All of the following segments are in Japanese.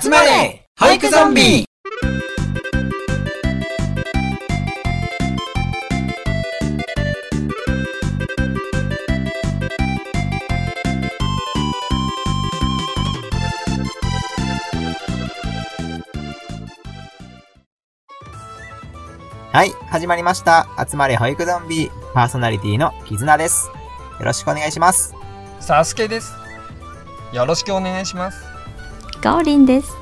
集まれ俳句ゾンビはい、始まりました。集まれ保育ゾンビ、パーソナリティの絆です。よろしくお願いします。サスケです。よろしくお願いします。ガオリンです。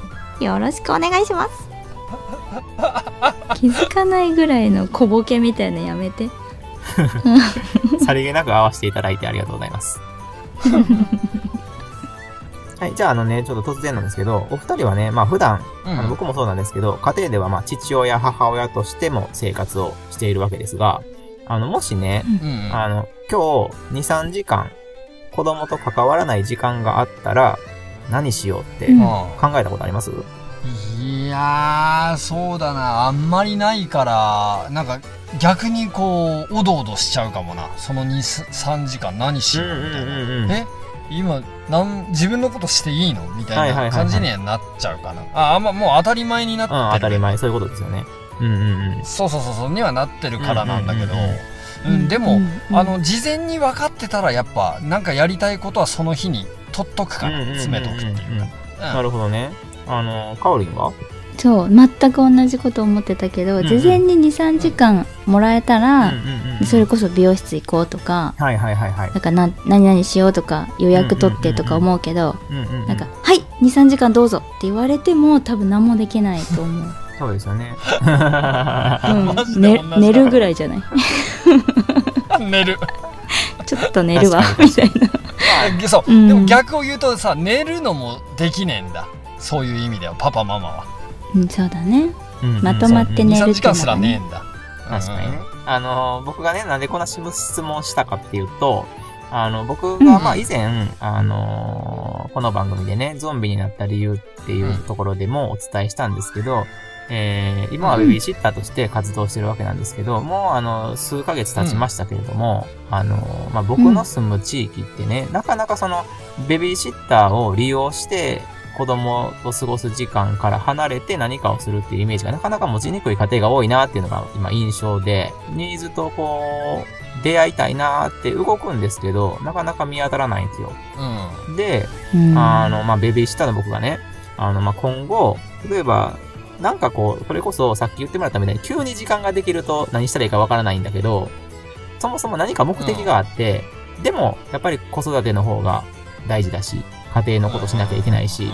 よろしくお願いします。気づかないぐらいの小ボケみたいなのやめて。さりげなく合わせていただいてありがとうございます。はい、じゃああのね、ちょっと突然なんですけど、お二人はね、まあ普段、うあの僕もそうなんですけど、家庭ではまあ父親、母親としても生活をしているわけですが、あの、もしね、うんうんあの、今日2、3時間、子供と関わらない時間があったら、何しようってうん考えたことあります、いやー、そうだな。あんまりないから、なんか逆にこう、おどおどしちゃうかもな。その2、3時間何しようみたいな。うんえ？今なん、自分のことしていいの？みたはいはいはいはいない感じにはなっちゃうかな。あ、あんまもう当たり前になってる。うん、当たり前、そういうことですよね。うんうんうん。そうそうそうそうにはなってるからなんだけど、うんうんうんうんでも、うんあの事前に分かってたらやっぱなんかやりたいことはその日に取っとくから詰めとくっていうか、うん。なるほどね。あの、かおりんは？そう、全く同じこと思ってたけど、うんうん。事前に2、3時間もらえたら、うんうんうんそれこそ美容室行こうとか、はいはいはいはい。なんかな何々しようとか予約取ってとか思うけど、なんか「はい23時間どうぞ」って言われても多分何もできないと思う、そうですよね。寝るぐらいじゃない？寝る。ちょっと寝るわみたいな。あそう、うん。でも逆を言うとさ寝るのもできねえんだ。そういう意味ではパパママは。うんそうだね。まとまって寝る23時間すらねえんだ。確かにね。あの、僕がね、なんでこんな質問したかっていうと、あの、僕うん。が、まあ以前、あの、この番組でね、ゾンビになった理由っていうところでもお伝えしたんですけど、えー、今はベビーシッターとして活動してるわけなんですけど、もうあの、数ヶ月経ちましたけれども、あの、まあ僕の住む地域ってね、なかなかその、ベビーシッターを利用して、子供と過ごす時間から離れて何かをするっていうイメージがなかなか持ちにくい家庭が多いなっていうのが今印象で、ニーズとこう、出会いたいなって動くんですけど、なかなか見当たらないんですよ。うん。で、うん。あの、まあ、ベビーシッターの僕がね、あの、まあ、今後、例えば、なんかこう、これこそさっき言ってもらったみたいに、急に時間ができると何したらいいかわからないんだけど、そもそも何か目的があって、でも、やっぱり子育ての方が大事だし、家庭のことしなきゃいけないし、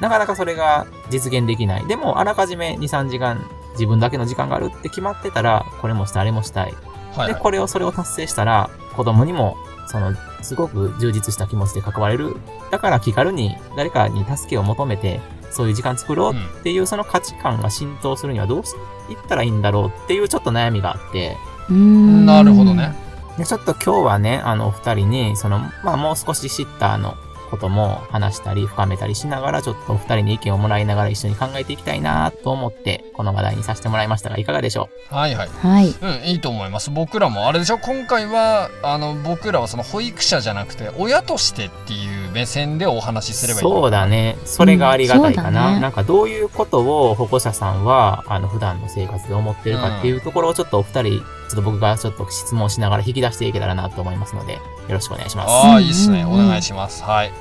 なかなかそれが実現できない。でも、あらかじめ2、3時間、自分だけの時間があるって決まってたら、これもしたい、あれもしたい。で、はいはいこれを、それを達成したら、子供にも、その、すごく充実した気持ちで関われる。だから気軽に誰かに助けを求めて、そういう時間作ろうっていう、その価値観が浸透するにはどうしていったらいいんだろうっていうちょっと悩みがあって、うん。なるほどね。で、ちょっと今日はね、あの、お二人に、その、まあ、もう少しシッターのことも話したり、深めたりしながら、ちょっとお二人に意見をもらいながら一緒に考えていきたいなと思って、この話題にさせてもらいました。が、いかがでしょはいはい。はい。うんいいと思います。僕らもあれでしょ今回はあの僕らはその保育者じゃなくて親としてっていう目線でお話しすればいい。そうだね。それがありがたいかな。うんね。なんかどういうことを保護者さんは、あの、普段の生活で思ってるかっていうところをちょっとお二人、ちょっと僕がちょっと質問しながら引き出していけたらなと思いますので、よろしくお願いします。ああいいっすね。おうんうんうん願いします。はい。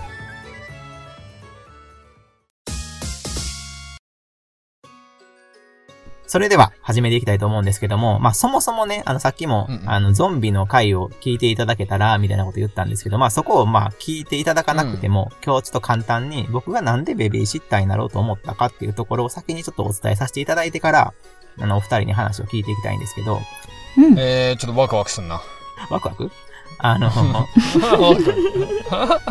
それでは始めていきたいと思うんですけども、まあそもそもね、あのさっきも、うんうん。あのゾンビの回を聞いていただけたら、みたいなこと言ったんですけど、まあそこをまあ聞いていただかなくても、今日ちょっと簡単に僕がなんでベビーシッターになろうと思ったかっていうところを先にちょっとお伝えさせていただいてから、あのお二人に話を聞いていきたいんですけど、うん。えー、ちょっとワクワクすんな。ワクワク？あの、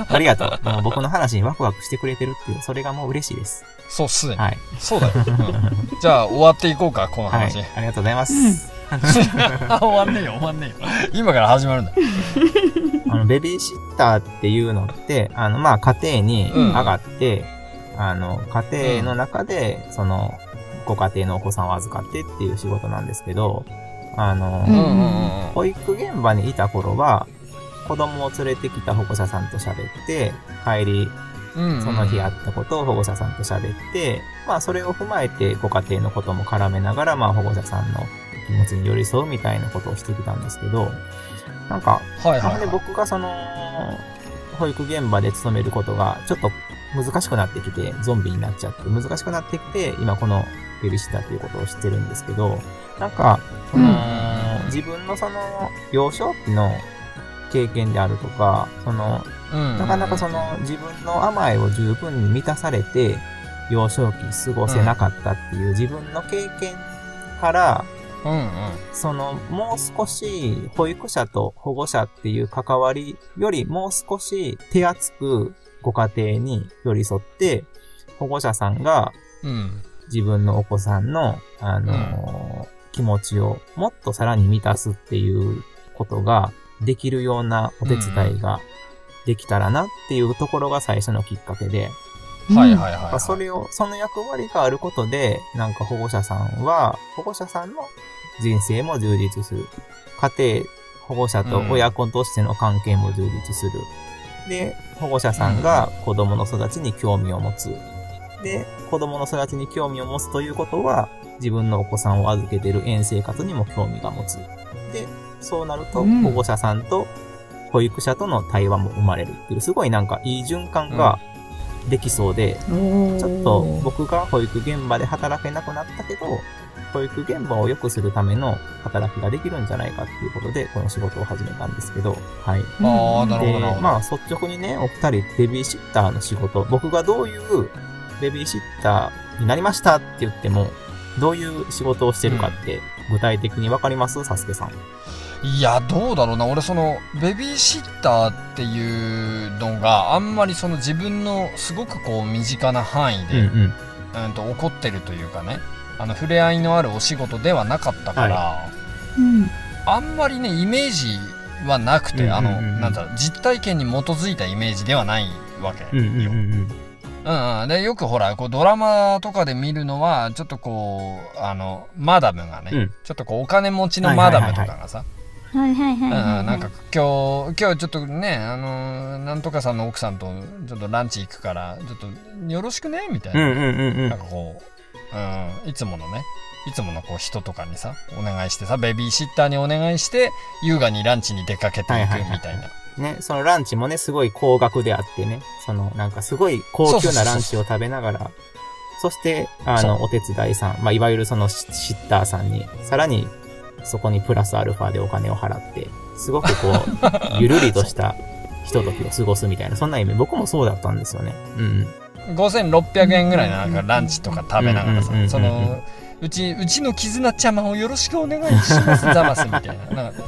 ありがとう。もう僕の話にワクワクしてくれてるっていう、それがもう嬉しいです。そうっすね、はい。そうだよ、うん。じゃあ終わっていこうかこのはい。話、。ありがとうございます。終わんねえよ終わんねえよ。今から始まるんだ。あの、ベビーシッターっていうのって、あの、まあ、家庭にうん。上がって、あの、家庭の中で、その、ご家庭のお子さんを預かってっていう仕事なんですけど、あの、うんうんうんうん保育現場にいた頃は、子供を連れてきた保護者さんと喋って、帰りうんうんその日あったことを保護者さんと喋って、まあそれを踏まえてご家庭のことも絡めながら、まあ保護者さんの気持ちに寄り添うみたいなことをしてきたんですけど、なんか、はいはい、はい。僕がその、保育現場で勤めることがちょっと難しくなってきて、ゾンビになっちゃって難しくなってきて、今このベビーシッターということを知ってるんですけど、なんか、その、自分のその、幼少期の経験であるとか、その、うんなかなかその自分の甘えを十分に満たされて、幼少期過ごせなかったっていう自分の経験から、うんうん。そのもう少し保育者と保護者っていう関わりよりもう少し手厚くご家庭に寄り添って、保護者さんがうん。自分のお子さんの、あのー気持ちをもっとさらに満たすっていうことができるようなお手伝いができたらなっていうところが最初のきっかけで、はいはいはい、はい。まあそれを、その役割があることで、なんか保護者さんは、保護者さんの人生も充実する。家庭、保護者と親子としての関係も充実する。で、保護者さんが子供の育ちに興味を持つ。で、子供の育ちに興味を持つということは、自分のお子さんを預けている園生活にも興味が持つ。で、そうなると、うん保護者さんと保育者との対話も生まれるっていう、すごいなんかいい循環ができそうで、ちょっと僕が保育現場で働けなくなったけど、保育現場を良くするための働きができるんじゃないかっていうことで、この仕事を始めたんですけど、はい。ああ、なるほでどなるほど。まあ率直にね、お二人ベビーシッターの仕事、僕がどういうベビーシッターになりましたって言っても、どういう仕事をしてるかって具体的にわかります？サスケさん。いや、どうだろうな。俺、その、ベビーシッターっていうのがあんまりその自分のすごくこう身近な範囲で、うんうん。うんと起こってるというかねあの触れ合いのあるお仕事ではなかったから、うんあんまりねイメージはなくて、うんうんうんあのなんだろう実体験に基づいたイメージではないわけよ。うんうんうんうん。うんうん。でよくほらこうドラマとかで見るのはちょっとこうあのマダムがね、うん。ちょっとこうお金持ちのマダムとかがさ、はいはいはいうんはい、うんなんか今日今日ちょっとねあのなんとかさんの奥さんとちょっとランチ行くからちょっとよろしくねみたいな、うんうんうんうん。なんかこう、うん、いつものね、いつものこう人とかにさ、お願いしてさ、ベビーシッターにお願いして、優雅にランチに出かけていくはいはいはいみたい。な。ね、そのランチもね、すごい高額であってね、その、なんかすごい高級なランチを食べながら、そして、あの、お手伝いさん、まあ、いわゆるそのシシッターさんに、さらに、そこにプラスアルファでお金を払って、すごくこう、ゆるりとしたひとときを過ごすみたいな、そんな意味、僕もそうだったんですよね。うん。5600円ぐらいのなんかランチとか食べながらさその、うち、うちの絆ちゃまをよろしくお願いします、ザマスみたいな。なんか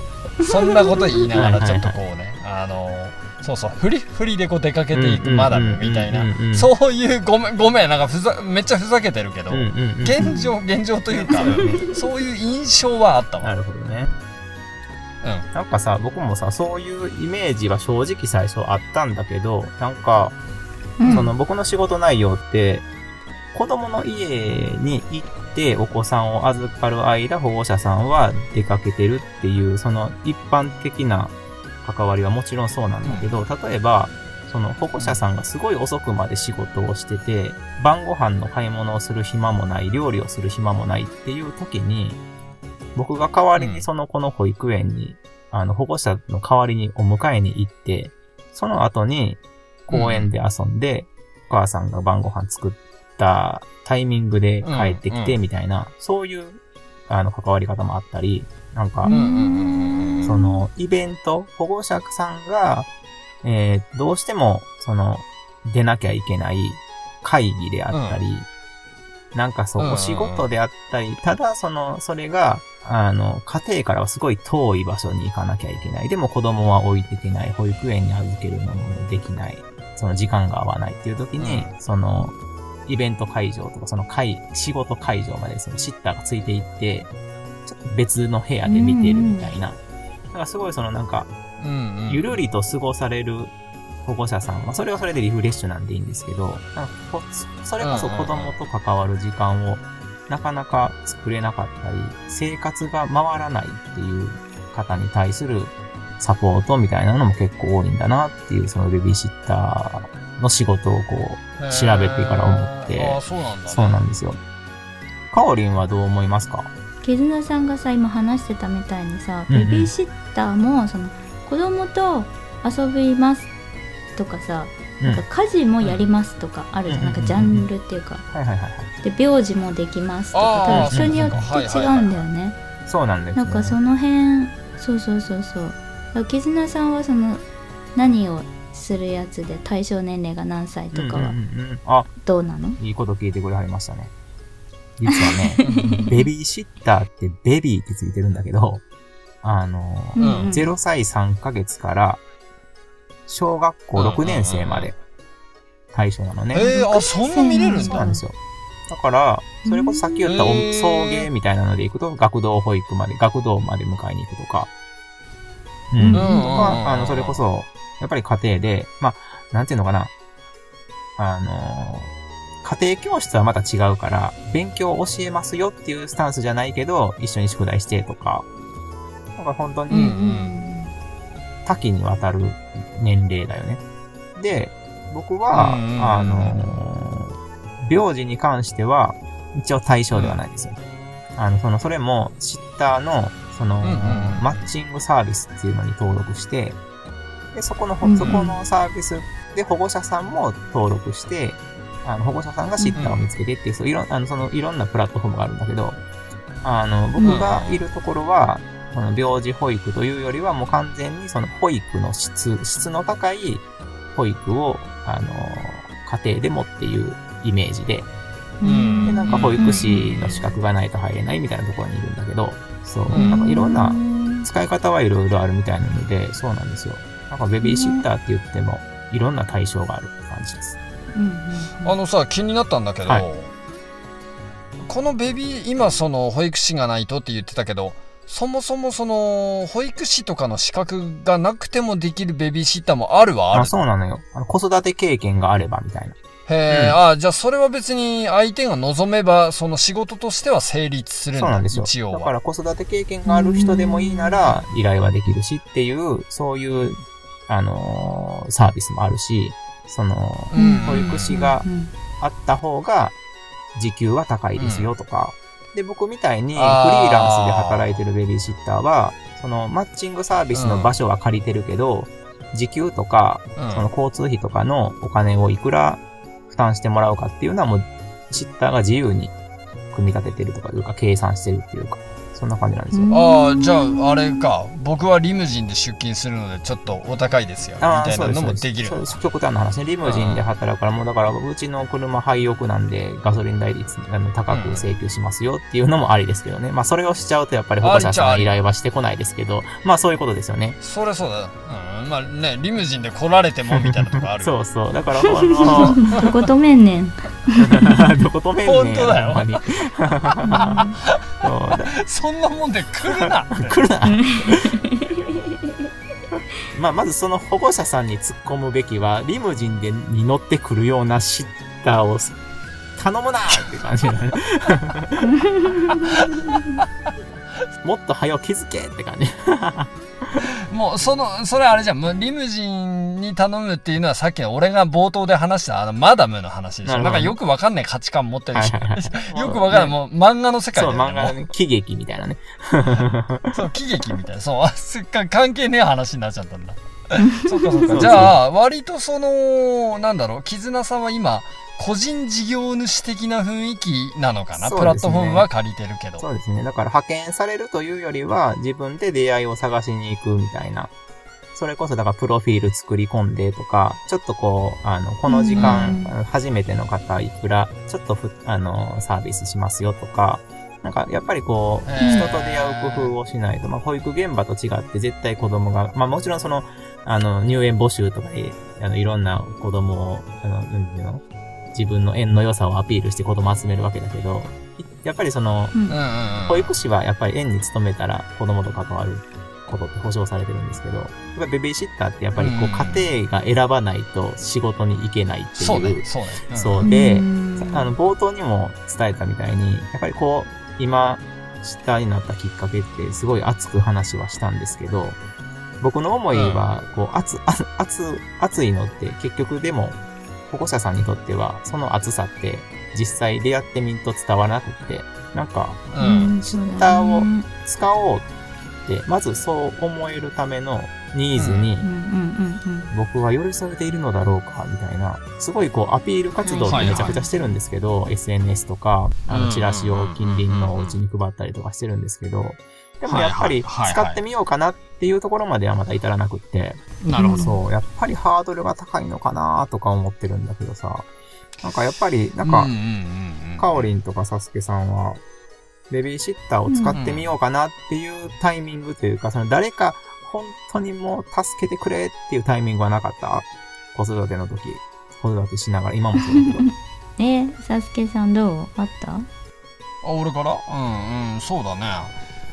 そんなこと言いながら、ちょっとこうね、あの、そうそう、フリフリでこう出かけていくマダムみたいなそういう、ごめん、ごめん、なんかふざ、めっちゃふざけてるけど。現状、現状というか、そういう印象はあったなわ。るほどね。うん。なんかさ、僕もさ、そういうイメージは正直最初あったんだけど、なんか、うんその僕の仕事内容って、子供の家に行ってお子さんを預かる間、保護者さんは出かけてるっていう、その一般的な関わりはもちろんそうなんだけど、例えば、その保護者さんがすごい遅くまで仕事をしてて、晩ご飯の買い物をする暇もない、料理をする暇もないっていう時に、僕が代わりにその子の保育園に、あの、保護者の代わりにお迎えに行って、その後に公園で遊んで、お母さんが晩ご飯作ったタイミングで帰ってきて、うんうんみたいな、そういう、あの、関わり方もあったり、なんかう、んうんうんうんうんその、イベント、保護者さんが、えーどうしても、その、出なきゃいけない会議であったり、なんかそう、うんうんうんお仕事であったり、ただその、それが、あの、家庭からはすごい遠い場所に行かなきゃいけない。でも子供は置いていけない。保育園に預けるのもできない。その時間が合わないっていう時に、その、イベント会場とか、その会、仕事会場までそのシッターがついていって、ちょっと別の部屋で見てるみたいな。だからすごいそのなんか、ゆるりと過ごされる保護者さんは、それはそれでリフレッシュなんでいいんですけど、なんかこそそれこそ子供と関わる時間をなかなか作れなかったり、生活が回らないっていう方に対するサポートみたいなのも結構多いんだなっていう、そのベビーシッタの仕事をこう、調べてから思ってそうなんだ、ね。そうなんですよ。かおりんはどう思いますか？絆さんがさ今話してたみたいにさベビーシッターもその子供と遊びますとかさ、うん。なんか家事もやりますとかあるじゃん、うんなんかジャンルっていうかはいはいはいはい。で病児もできますとか多分人によって違うんだよねそうなんです、ね。なんかその辺そうそうそうそう絆さんはその何をするやつで対象年齢が何歳とかはうんうんうんうんあ、どうなの、いいこと聞いてくれはりましたね。実はね、ベビーシッターってベビーってついてるんだけど、あの、うんうん0歳3ヶ月から小学校6年生まで対象なのね。えー、あ、そんな見れるんだそうなんで。すよ。だから、それこそさっき言った送迎みたいなので行くと、学童保育まで、学童まで迎えに行くとか。うん。うんとか、あの、それこそ、やっぱり家庭で、まあ、なんていうのかな。あの、家庭教室はまた違うから、勉強を教えますよっていうスタンスじゃないけど、一緒に宿題してとか。だから本当うんに多岐にわたる年齢だよね。で、僕は、あの、病児に関しては、一応対象ではないですよ。あの、その、それも、シッターの、その、うんうんうん。マッチングサービスっていうのに登録して、で、そこの、うんうん。そこのサービスで保護者さんも登録して、あの、保護者さんがシッターを見つけてっていう、そういろん、あの、その、いろんなプラットフォームがあるんだけど、あの、僕がいるところは、この病児保育というよりは、もう完全にその保育の質、質の高い保育を、あの、家庭でもっていうイメージで、うんで、なんか保育士の資格がないと入れないみたいなところにいるんだけど、そう、うんなんかいろんなうん使い方はいろいろあるみたいなので、そうなんですよ。なんかベビーシッターって言っても、いろんな対象があるって感じです。あのさ、気になったんだけど、はいこのベビー、今その保育士がないとって言ってたけど、そもそもその保育士とかの資格がなくてもできるベビーシッターもあるはある？あ、そうなのよ。あの子育て経験があればみたいな。へえ、うん。あじゃあそれは別に相手が望めば、その仕事としては成立するんだそうなんですよ。一応は。だから子育て経験がある人でもいいなら、依頼はできるしっていう、そういう、あのーサービスもあるし、その、うん。保育士がうん。あった方が、時給は高いですよとか。で、僕みたいにフリーランスで働いてるベビーシッターは、そのマッチングサービスの場所は借りてるけど、時給とか、うん。その交通費とかのお金をいくら負担してもらうかっていうのはもう、シッターが自由に組み立ててるとかいうか、計算してるっていうか、そんな感じなんですよ。ああ、じゃあ、あれか。僕はリムジンで出勤するので、ちょっとお高いですよ。みああ、たいなの。もできるそう。です極端な話ね。リムジンで働くから、もうだから、うちの車廃屋なんで、ガソリン代率あの高く請求しますよっていうのもありですけどね。まあ、それをしちゃうと、やっぱり保護者さんの依頼はしてこないですけど、まあ、そういうことですよね。それそうだ。うん。まあね、リムジンで来られてもみたいなとこある。そうそう。だから、あの、どこ止めんねん。どこ止めんねん。本当だよ そうだそんなもんで来るな。来るな。まあ、まずその保護者さんに突っ込むべきは、リムジンでに乗ってくるようなシッターを頼むなって感じだね。もっと早く気づけって感じ。もう、その、それあれじゃん。もうリムジンに頼むっていうのはさっきの俺が冒頭で話したあのマダムの話でしょ。なんかよくわかんない価値観持ってるし。よくわかんない。もう漫画の世界そう、だよね。も漫画のね喜劇みたいなね。う そう、喜劇みたいな。そう、あすっか関係ねえ話になっちゃったんだ。そっかそっか。そうそうじゃあ、割とその、なんだろう、絆さんは今、個人事業主的な雰囲気なのかな、ねプラットフォームは借りてるけど。そうですね。だから派遣されるというよりは、自分で出会いを探しに行くみたいな。それこそ、だからプロフィール作り込んでとか、ちょっとこう、あの、この時間、初めての方いくら、ちょっとふ、あの、サービスしますよとか、なんか、やっぱりこう、人と出会う工夫をしないと、まあ、保育現場と違って絶対子供が、まあ、もちろんその、あの、入園募集とかで、あの、いろんな子供を、あの、なんていうの自分の縁の良さをアピールして子供集めるわけだけど、いやっぱりその、うん。保育士はやっぱり園に勤めたら子供と関わることって保証されてるんですけど、やっぱりベビーシッターってやっぱりこう家庭が選ばないと仕事に行けないっていう。そうね、そうね。うんそうで、うんあの、冒頭にも伝えたみたいに、やっぱりこう、今、シッターになったきっかけってすごい熱く話はしたんですけど、僕の思いは、こう、熱、熱、熱、熱いのって結局でも、保護者さんにとっては、その熱さって実際出会ってみんと伝わらなくって、なんか、ツイッターをね。使おうって、まずそう思えるためのニーズに僕は寄り添えているのだろうか、みたいな、すごいこうアピール活動ってめちゃくちゃしてるんですけど、SNS とか、あの、チラシを近隣のお家に配ったりとかしてるんですけど、でもやっぱり使ってみようかなっていうところまではまだ至らなくって、なるほど。そう、やっぱりハードルが高いのかなとか思ってるんだけどさ、なんかやっぱり、なんかうんうん、とかサスケさんは、ベビーシッターを使ってみようかなっていうタイミングというか、その誰か本当にもう助けてくれっていうタイミングはなかった子育ての時、子育てしながら、今もそうだけど。え、サスケさんどう？あった？あ、俺から？うんうん、そうだね。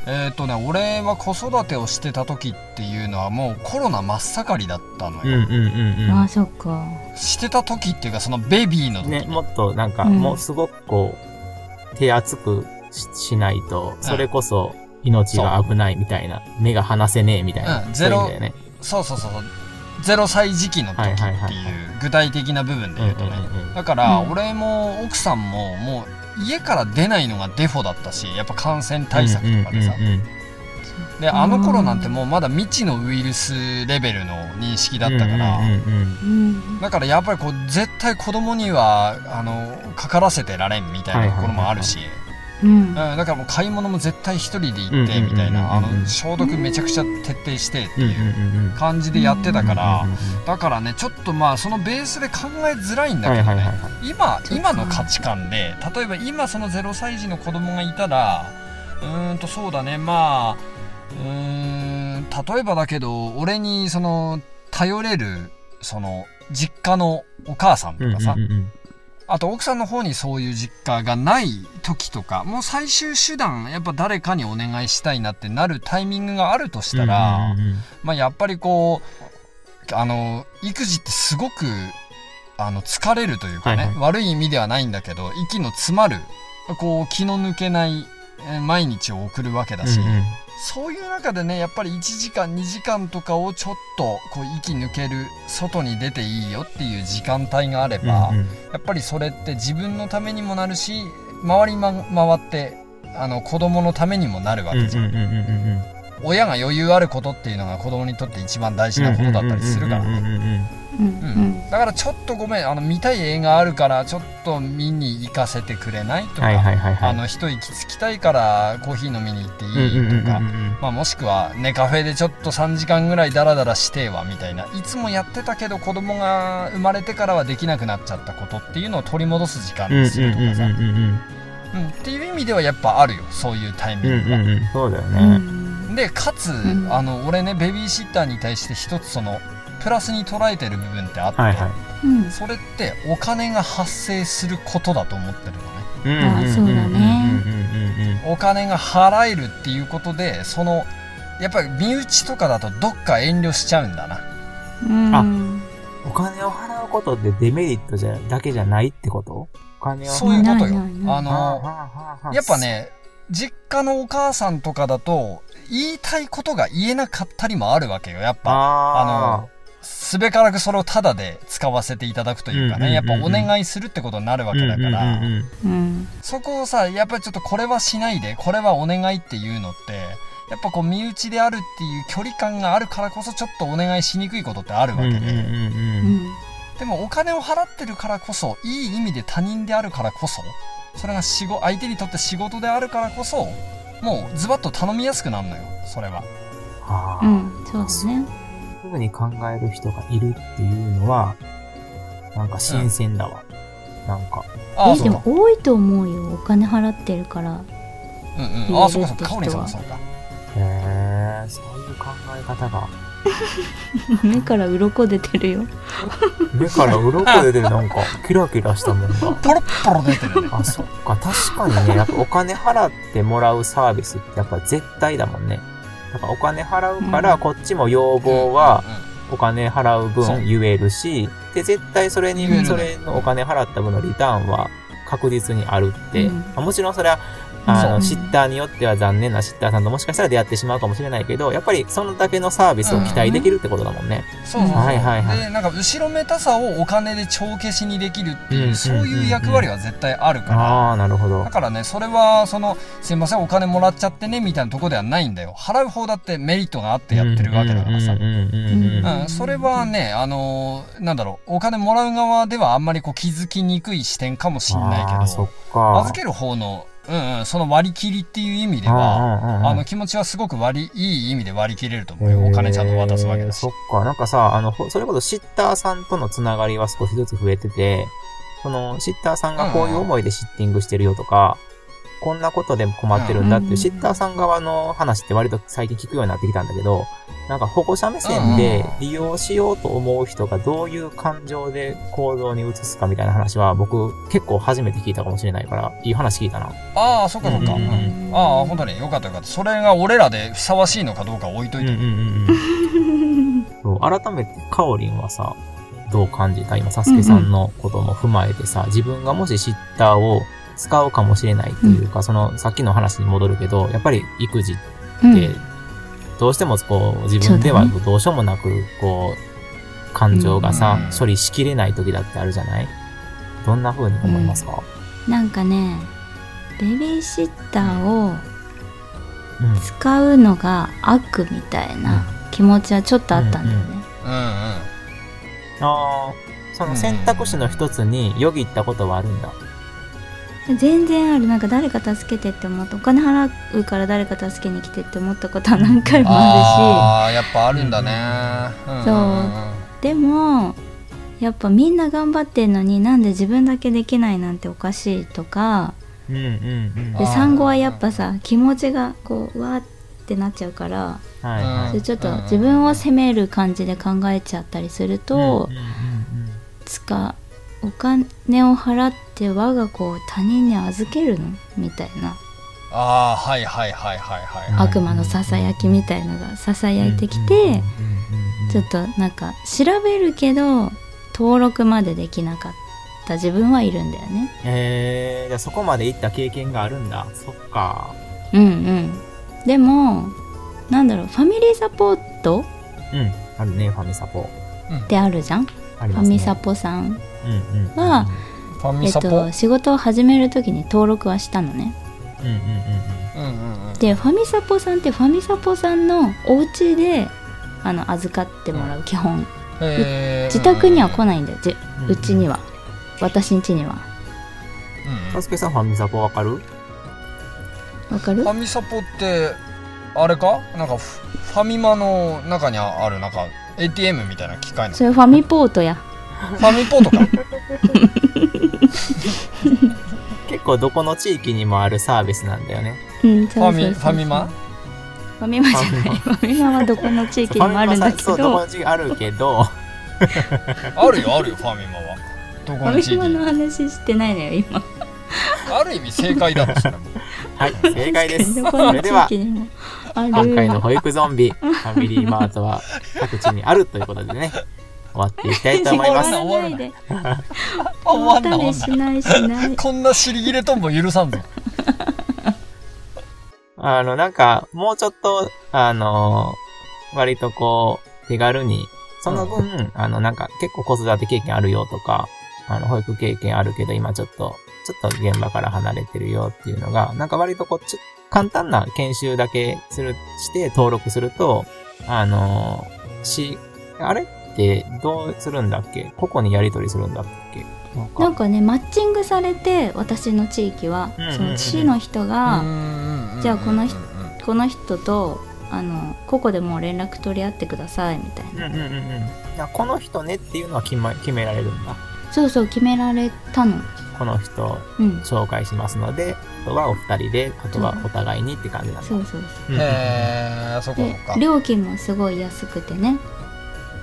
えっ、とね、俺は子育てをしてた時っていうのはもうコロナ真っ盛りだったのよ。うんうんうんああ、うん。そっか。してた時っていうか、そのベビーの時。ね、もっとなんか、うんもうすごくこう、手厚くししないと、それこそ命が危ないみたいな、目が離せねえみたいな。うんそういうね。そうそうそうそう。0歳時期の時ってはいう具体的な部分で言うとね。うんうんうんうんだから、うん俺も奥さんももう家から出ないのがデフォだったし、やっぱ感染対策とかでさ。うんうんうんで、あの頃なんてもうまだ未知のウイルスレベルの認識だったから、うんうんうんうん。だからやっぱりこう絶対子供にはあのかからせてられんみたいなところもあるし、うんうん、だからもう買い物も絶対一人で行ってみたいな消毒めちゃくちゃ徹底してっていう感じでやってたからだからねちょっとまあそのベースで考えづらいんだけどはいはいはいねはい。今今の価値観で例えば今その0歳児の子供がいたらうーんとそうだねまあうーん例えばだけど俺にその頼れるその実家のお母さんとかさ、うんうんうんあと奥さんの方にそういう実家がない時とかもう最終手段やっぱ誰かにお願いしたいなってなるタイミングがあるとしたら、まあやっぱりこうあの育児ってすごくあの疲れるというかね、はいはい。悪い意味ではないんだけど息の詰まるこう気の抜けないえー毎日を送るわけだし、うんうんそういう中でねやっぱり1時間2時間とかをちょっとこう息抜ける外に出ていいよっていう時間帯があれば、うんうん。やっぱりそれって自分のためにもなるし周りま回ってあの子供のためにもなるわけじゃん。親が余裕あることっていうのが子供にとって一番大事なことだったりするからねうんうんうんうんうんうんだからちょっとごめんあの見たい映画あるからちょっと見に行かせてくれないとか、はいはいはいはい。あの一息つきたいからコーヒー飲みに行っていうんうんうんうんいとか、うんまあ、もしくはねカフェでちょっと3時間ぐらいダラダラしてはみたいないつもやってたけど子供が生まれてからはできなくなっちゃったことっていうのを取り戻す時間にするとかさ、うんうんうんうんうんうんっていう意味ではやっぱあるよそういうタイミうんングが。うんうんそうだようね。んでかつ、んあの俺ねベビーシッターに対して一つそのプラスに捉えてる部分ってあって、はいはい。うんそれってお金が発生することだと思ってるのね。うんあーそうだねお金が払えるっていうことでそのやっぱり身内とかだとどっか遠慮しちゃうんだな。うんあお金を払うことってデメリットじゃだけじゃないってことお金をそういうことよ。あのやっぱ、ね実家のお母さんとかだと言いたいことが言えなかったりもあるわけよやっぱ。ああのすべからくそれをタダで使わせていただくというかね、やっぱお願いするってことになるわーけだから、そこをさやっぱりちょっとこれはしないでこれはお願いっていうのってやっぱこう身内であるっていう距離感があるからこそちょっとお願いしにくいことってあるわけで、でもお金を払ってるからこそいい意味で他人であるからこそそれが仕事相手にとって仕事であるからこそもうズバッと頼みやすくなるのよそれは。うん。そうだねふうに考える人がいるっていうのは、なんか新鮮だわ。なんか。えでああそうかも多いと思うよお金払ってるからうんうんああそうかそうかカオリンさんもそうか。へえ、そういう考え方が。目から鱗出てるよ 目から鱗出てるなんか、キラキラしたもんが。ポロッポロ出てるね。あ、そっか、確かにね、やっぱお金払ってもらうサービスってやっぱ絶対だもんね。やっぱお金払うから、うん。こっちも要望はうんお金払う分言えるし、で、絶対それにそれのお金払った分のリターンは確実にあるって、うん。まあもちろんそれはあの、シッターによっては残念なシッターさんともしかしたら出会ってしまうかもしれないけど、やっぱりそのだけのサービスを期待できるってことだもんね。そうそうそう、はいはいはいでなんか後ろめたさをお金で帳消しにできるっていう、うんそういう役割は絶対あるから、ああ、なるほどだ。からねそれはそのすいませんお金もらっちゃってねみたいなとこではないんだよ払う方だってメリットがあってやってるわけだからさうんうんうんうんうんうん、それはね、あのーなんだろう、お金もらう側ではあんまりこう気づきにくい視点かもしんないけあーそっど、か。預ける方の、うんうん、その割り切りっていう意味でうんは、うんうんあの気持ちはすごく割り、いい意味で割り切れると思うよ。お金ちゃんと渡すわけだしそっ。か、なんかさ、あの、ほそれこそシッターさんとのつながりは少しずつ増えてて、その、シッターさんがこういう思いでシッティングしてるよとか、こんなことで困ってるんだっていう、うんシッターさん側の話って割と最近聞くようになってきたんだけど、なんか保護者目線で利用しようと思う人がどういう感情で行動に移すかみたいな話は僕結構初めて聞いたかもしれないから、いい話聞いたな。ああ、そっかそっか。うんうんうんああ、本当によかったよかった。それが俺らでふさわしいのかどうか置いといて。うんうんうん 改めて、カオリンはさ、どう感じた？今、サスケさんのことも踏まえてさ、自分がもしシッターを使うかもしれないというか、その、さっきの話に戻るけど、やっぱり育児って、どうしてもこう、自分ではどうしようもなく、こう、感情がさ、うん。処理しきれない時だってあるじゃない？どんな風に思いますか？なんかねベビーシッターをうん。使うのが悪みたいな気持ちはちょっとあったんだよね、うんうん。ああ、その選択肢の一つによぎったことはあるんだ。全然ある。なんか誰か助けてって思った。お金払うから誰か助けに来てって思ったことは何回もあああ、やっぱあるんだね。うんそうんるしでもやっぱみんな頑張ってんのになんで自分だけできないなんておかしいとか。うんうんうん。で産後はやっぱさ気持ちがこうわーってなっちゃうから。はいはい。それちょっと自分を責める感じで考えちゃったりすると、うんうんうん。つかお金を払って我が子を他人に預けるの？みたいなああ、はいはいはいはいはい。はい悪魔のささやきみたいのがささやいてきてちょっとなんか調べるけど登録までできなかった自分はいるんだよねえー、じゃあそこまで行った経験があるんだ。そっか。うんうんでもなんだろうファミリーサポートうん。あるね、ファミサポ。ってあるじゃん、ありますね。ファミサポさん。はファえっミサポ、と仕事を始める時に登録はしたのね。でファミサポさんってファミサポさんのお家であの預かってもらう基本。自宅には来ないんだよ。じうんうちには。私ん家には。うんうん。サスケさんファミサポわかる？わかる？ファミサポってあれか？なんかフファミマの中にあるなんか ATM みたいな機械の？それファミポートやファミポートか。結構どこの地域にもあるサービスなんだよね。うんファミファミマ？ファミマじゃない。ファミマ。はどこの地域にもあるんだけそう、どこどの地域あるけど、あるよあるよファミマは。どこファの地域に。ミマの話してないのよ今。ある意味正解だろそれもはい、正解です。どこの地、域にもある。今回の保育ゾンビ、ファミリーマートは各地にあるということでね、終わっていきたいと思います。終わらない 終わらないで終わったりしない。しな。い こんな尻切れとんぼ許さんぞ。あの、なんか、もうちょっと、あの、割とこう、手軽に、その分、あの、なんか、結構子育て経験あるよとか、あの、保育経験あるけど、今ちょっと、ちょっと現場から離れてるよっていうのが、なんか割とこう、簡単な研修だけする、して登録すると、あの、し、あれ？ってどうするんだっけ？個々にやり取りするんだっけ？なんか。ねマッチングされて私の地域は、うんうんうんその市の人が、じゃあこの人うんうんうんこの人とあの個々でもう連絡取り合ってくださいみたいな、うんうんうんこの人ねっていうのは決,、ま、決められるんだ。そうそう決められたの。この人うん。紹介しますので、あとはお二人で、あとはお互いにって感じなんだ。そうそうう。んうんうん。へえそこでそこか。料金もすごい安くてね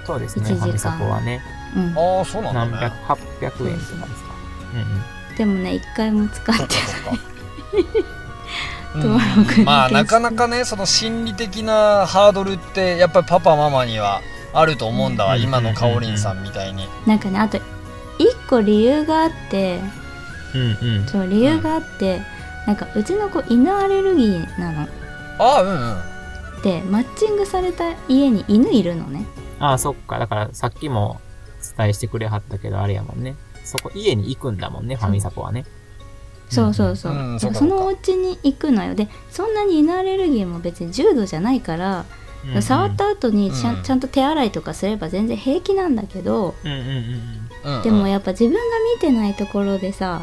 そうですね、1時間。ファミサポはね、うん。ああそうなんだ何百、ね800円とかですか。うんでもね一回も使ってそっかそっか。うんまあになかなかねその心理的なハードルってやっぱりパパママにはあると思うんだわ、うん今のかおりんさんみたいに、なんかねあと一個理由があってうん。うん。うん。そう理由があって、なんかうちの子犬アレルギーなの。あうんうん。でマッチングされた家に犬いるのねああ、そっか。だからさっきも伝えしてくれはったけど、あれやもんね。そこ、家に行くんだもんね、ファミサポはね。そうそうそう、うんうかそのお家に行くのよ。でそんなに犬アレルギーも別に重度じゃないから、うんうん。触った後にちゃ,、うん。ん、ちゃんと手洗いとかすれば全然平気なんだけど、うんうん。うんうんうん。でもやっぱ自分が見てないところでさ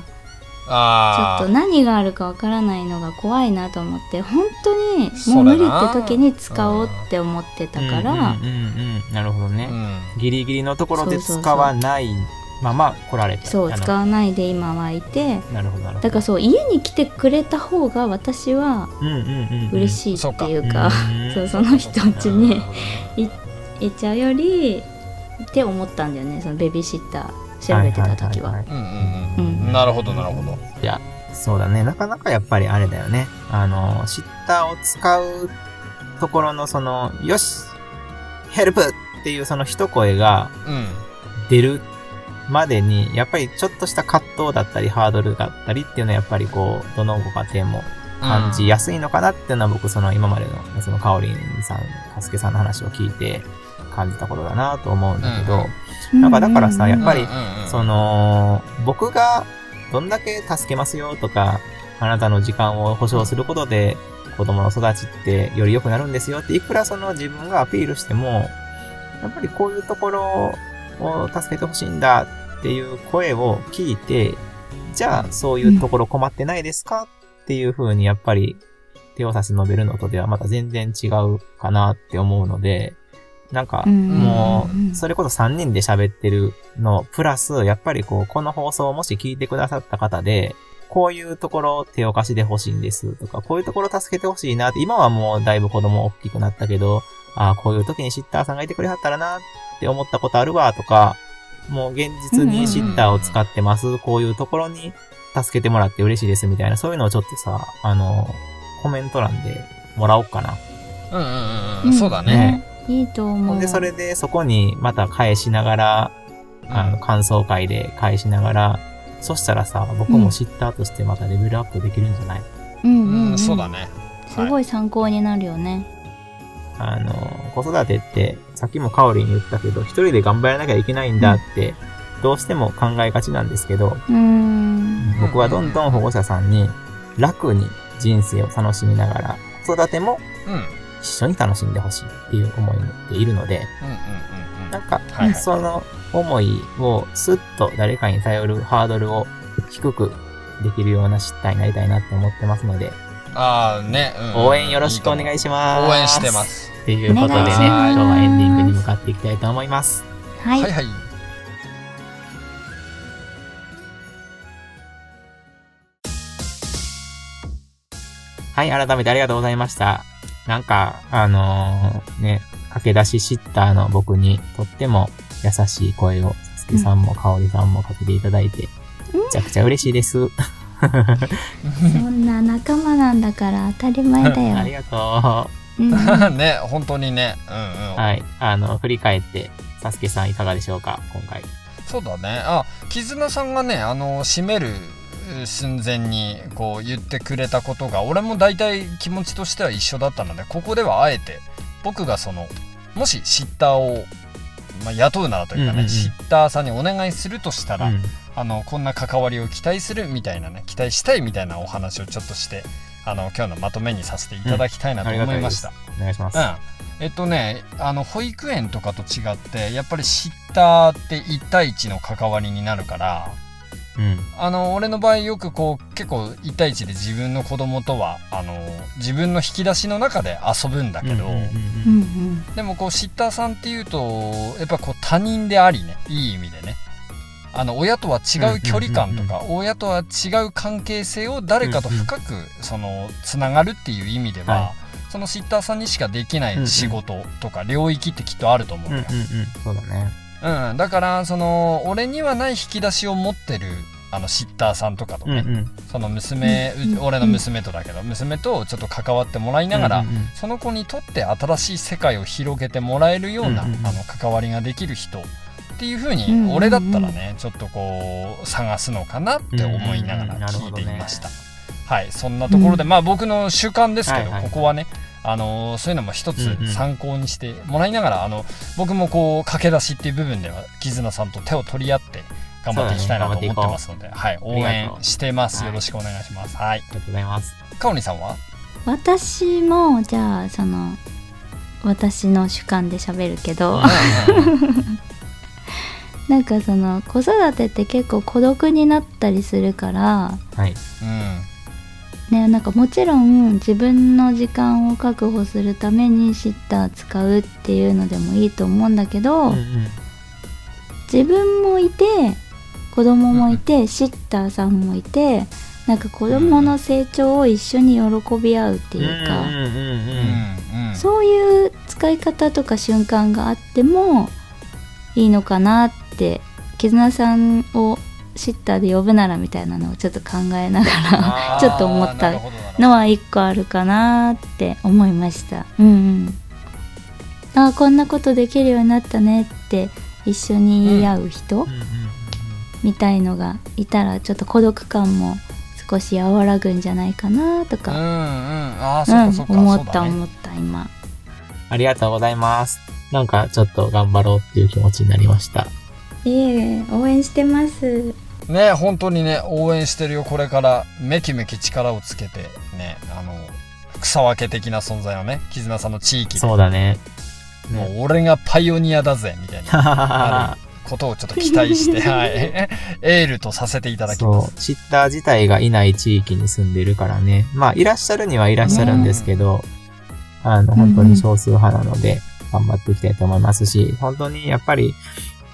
ちょあっと何があるかわからないのが怖いなと思って本当にもう無理って時に使おうって思ってたから、うんうんうんうん。なるほどね。うんギリギリのところで使わないまま来られた。そう使わないで今はいてなるほど、なるほど。だからそう家に来てくれた方が私はうんうんうんうん。嬉しいっていうか、うんそうその人ん家に行っちゃうよりって思ったんだよねそのベビーシッター調べてた時は。いいいうんうんうん。うん。なるほどなるほど。いや、そうだね。なかなかやっぱりあれだよね。あの、シッターを使うところのその、よしヘルプっていうその一声がうん。出るまでに、やっぱりちょっとした葛藤だったり、ハードルだったりっていうのはやっぱりこう、どのご家庭も感じやすいのかなっていうのは僕その今までのそのカオリンさん、カスケさんの話を聞いて感じたことだなと思うんだけど、なんかだからさやっぱりその、僕がどんだけ助けますよとか、あなたの時間を保証することで、子供の育ちってより良くなるんですよって、いくらその自分がアピールしても、やっぱりこういうところを助けてほしいんだっていう声を聞いて、じゃあそういうところ困ってないですかっていう風にやっぱり手を差し伸べるのとではまた全然違うかなって思うので、なんか、うん。もうそれこそ3人で喋ってるの、プラス、やっぱりこう、この放送をもし聞いてくださった方で、こういうところ手を貸しでほしいんですとか、こういうところ助けてほしいなって、今はもうだいぶ子供大きくなったけど、ああ、こういう時にシッターさんがいてくれはったらなって思ったことあるわとか、もう現実にシッターを使ってます、こういうところに助けてもらって嬉しいですみたいな、そういうのをちょっとさ、あの、コメント欄でもらおうかな。うんうんうんうん。そうだねいいと思う。で、それでそこにまた返しながら、あの、うん。感想会で返しながら、そしたらさ、僕もシッターとしてまたレベルアップできるんじゃない、うんうんううんん、そうだね。すごい参考になるよね。あの、子育てって、さっきもカオリン言ったけど、一人で頑張らなきゃいけないんだって、どうしても考えがちなんですけど、うーん。僕はどんどん保護者さんに楽に人生を楽しみながら、子育ても一緒に楽しんでほしいっていう思いを持っているので、なんか、はいはいその思いをスッと誰かに頼るハードルを低くできるような失態になりたいなって思ってますので、ああね、うん応援よろしくお願いしします。応援してま。すっていうことでね、今日はエンディングに向かっていきたいと思います。はい。はいはいはい、改めてありがとうございました。なんか、あのーね、駆け出しシッターの僕にとっても優しい声を、さすけさんもかおりさんもかけていただいて、めちゃくちゃ嬉しいです。そんな仲間なんだから当たり前だよ。ありがとうん、ね本当にねうんうん、う。はい、あの、振り返って、さすけさんいかがでしょうか、今回。そうだねあ絆さんがねあの閉める寸前にこう言ってくれたことが俺も大体気持ちとしては一緒だったのでここではあえて僕がそのもしシッターを、まあ、雇うならというかね、うんうんうんシッターさんにお願いするとしたら、うん。あのこんな関わりを期待するみたいなね期待したいみたいなお話をちょっとしてあの今日のまとめにさせていただきたいなと思いました。お願いします。うんえっとねあの保育園とかと違ってやっぱりシッターって1対1の関わりになるからうん。あの俺の場合よくこう結構1対1で自分の子供とはあの自分の引き出しの中で遊ぶんだけど、でもこうシッターさんっていうとやっぱこう他人でありねいい意味でね。あの親とは違う距離感とか、親とは違う関係性を誰かと深くそのつながるっていう意味では、はそのシッターさんにしかできない仕事とか領域ってきっとあると思うのよ、うんうんうん。そうだね。うんだからその俺にはない引き出しを持ってるあのシッターさんとかとね、うんうん。その娘、うんう俺の娘とだけど娘とちょっと関わってもらいながら、うんうん。うんその子にとって新しい世界を広げてもらえるような、うんうんうん。あの関わりができる人っていう風うんうんうん。に俺だったらねちょっとこう探すのかなって思いながうんうんうんら聞いていました。はいそんなところで、うん。まあ僕の習慣ですけど、はいはい。ここはねあのーそういうのも一つうんうん。参考にしてもらいながら、あの僕もこう駆け出しっていう部分では絆さんと手を取り合って頑張っていきたいなと思ってますので、はい。応援してます、はいよろしくお願いします。はい。ありがとうございます。かおりさんは？私もじゃあその私の主観で喋るけど なんかその子育てって結構孤独になったりするからはい。うんねなんかもちろん自分の時間を確保するためにシッター使うっていうのでもいいと思うんだけど、うんうん。自分もいて子供もいて、シッターさんもいてなんか子供の成長を一緒に喜び合うっていうか、うんうんうんうんうん。うんそういう使い方とか瞬間があってもいいのかなって絆さんをシッターで呼ぶならみたいなのをちょっと考えながら ちょっと思ったのは一個あるかなって思いました。うんうん。あーこんなことできるようになったねって一緒に言い合う人、うんうんうん。みたいのがいたらちょっと孤独感も少し和らぐんじゃないかなとか、うんうん。ああうんそっかそっか、思った思った今。ありがとうございます。なんかちょっと頑張ろうっていう気持ちになりました。いえ応援してますね本当にね応援してるよこれから。めきめき力をつけてねあの草分け的な存在のね絆さんの地域で。そうだね。もう俺がパイオニアだぜみたいな。はことをちょっと期待して はい。エールとさせていただきます。そう、シッター自体がいない地域に住んでるからね。まあ、いらっしゃるにはいらっしゃるんですけど、あの、本当に少数派なので、頑張っていきたいと思いますし、本当にやっぱり、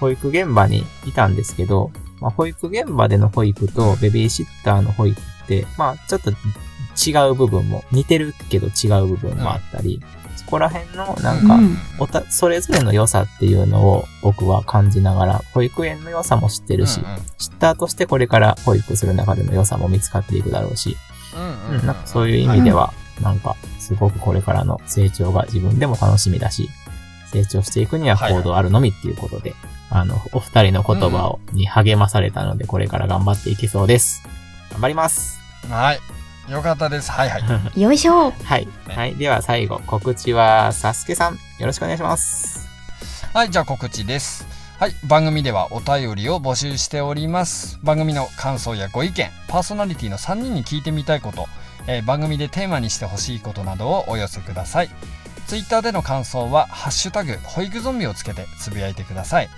保育現場にいたんですけど、まあ、保育現場での保育とベビーシッターの保育って、まあ、ちょっと違う部分も、似てるけど違う部分もあったり、そこら辺の、なんかう、ん。おた、それぞれの良さっていうのを僕は感じながら、保育園の良さも知ってるし、シッターとしてこれから保育する中での良さも見つかっていくだろうし、うん。うん、なんかそういう意味では、なんか、すごくこれからの成長が自分でも楽しみだし、成長していくには行動あるのみっていうことで、あの、お二人の言葉を、に励まされたので、これから頑張っていけそうです。頑張ります。はいよかったですはいはい よいしょはい。はい。では最後、告知は、サスケさん、よろしくお願いします。はい、じゃあ告知です。はい、番組ではお便りを募集しております。番組の感想やご意見、パーソナリティの3人に聞いてみたいこと、えー番組でテーマにしてほしいことなどをお寄せください。ツイッターでの感想は、ハッシュタグ、保育ゾンビをつけてつぶやいてください。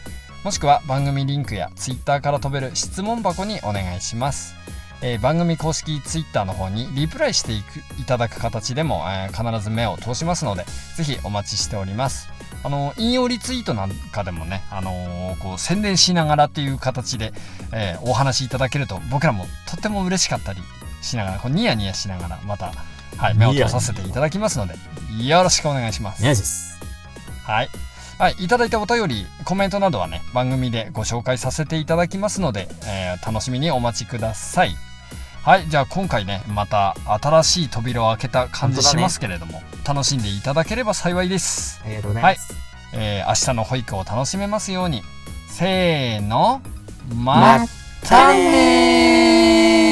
もしくは番組リンクやツイッターから飛べる質問箱にお願いします。えー番組公式ツイッターの方にリプライしていくいただく形でも、えー必ず目を通しますので、ぜひお待ちしております。あの引用リツイートなんかでもね、あのーこう宣伝しながらっていう形で、えーお話しいただけると僕らもとっても嬉しかったりしながらこうニヤニヤしながらまた、はい、目を通させていただきますのでよろしくお願いします。お願いします。はい。はい、いただいたお便り、コメントなどはね、番組でご紹介させていただきますので、えー楽しみにお待ちください。はい、じゃあ今回ね、また新しい扉を開けた感じしますけれども、楽しんでいただければ幸いです。ありがとうございます。えー明日の保育を楽しめますように。せーの、ままたねー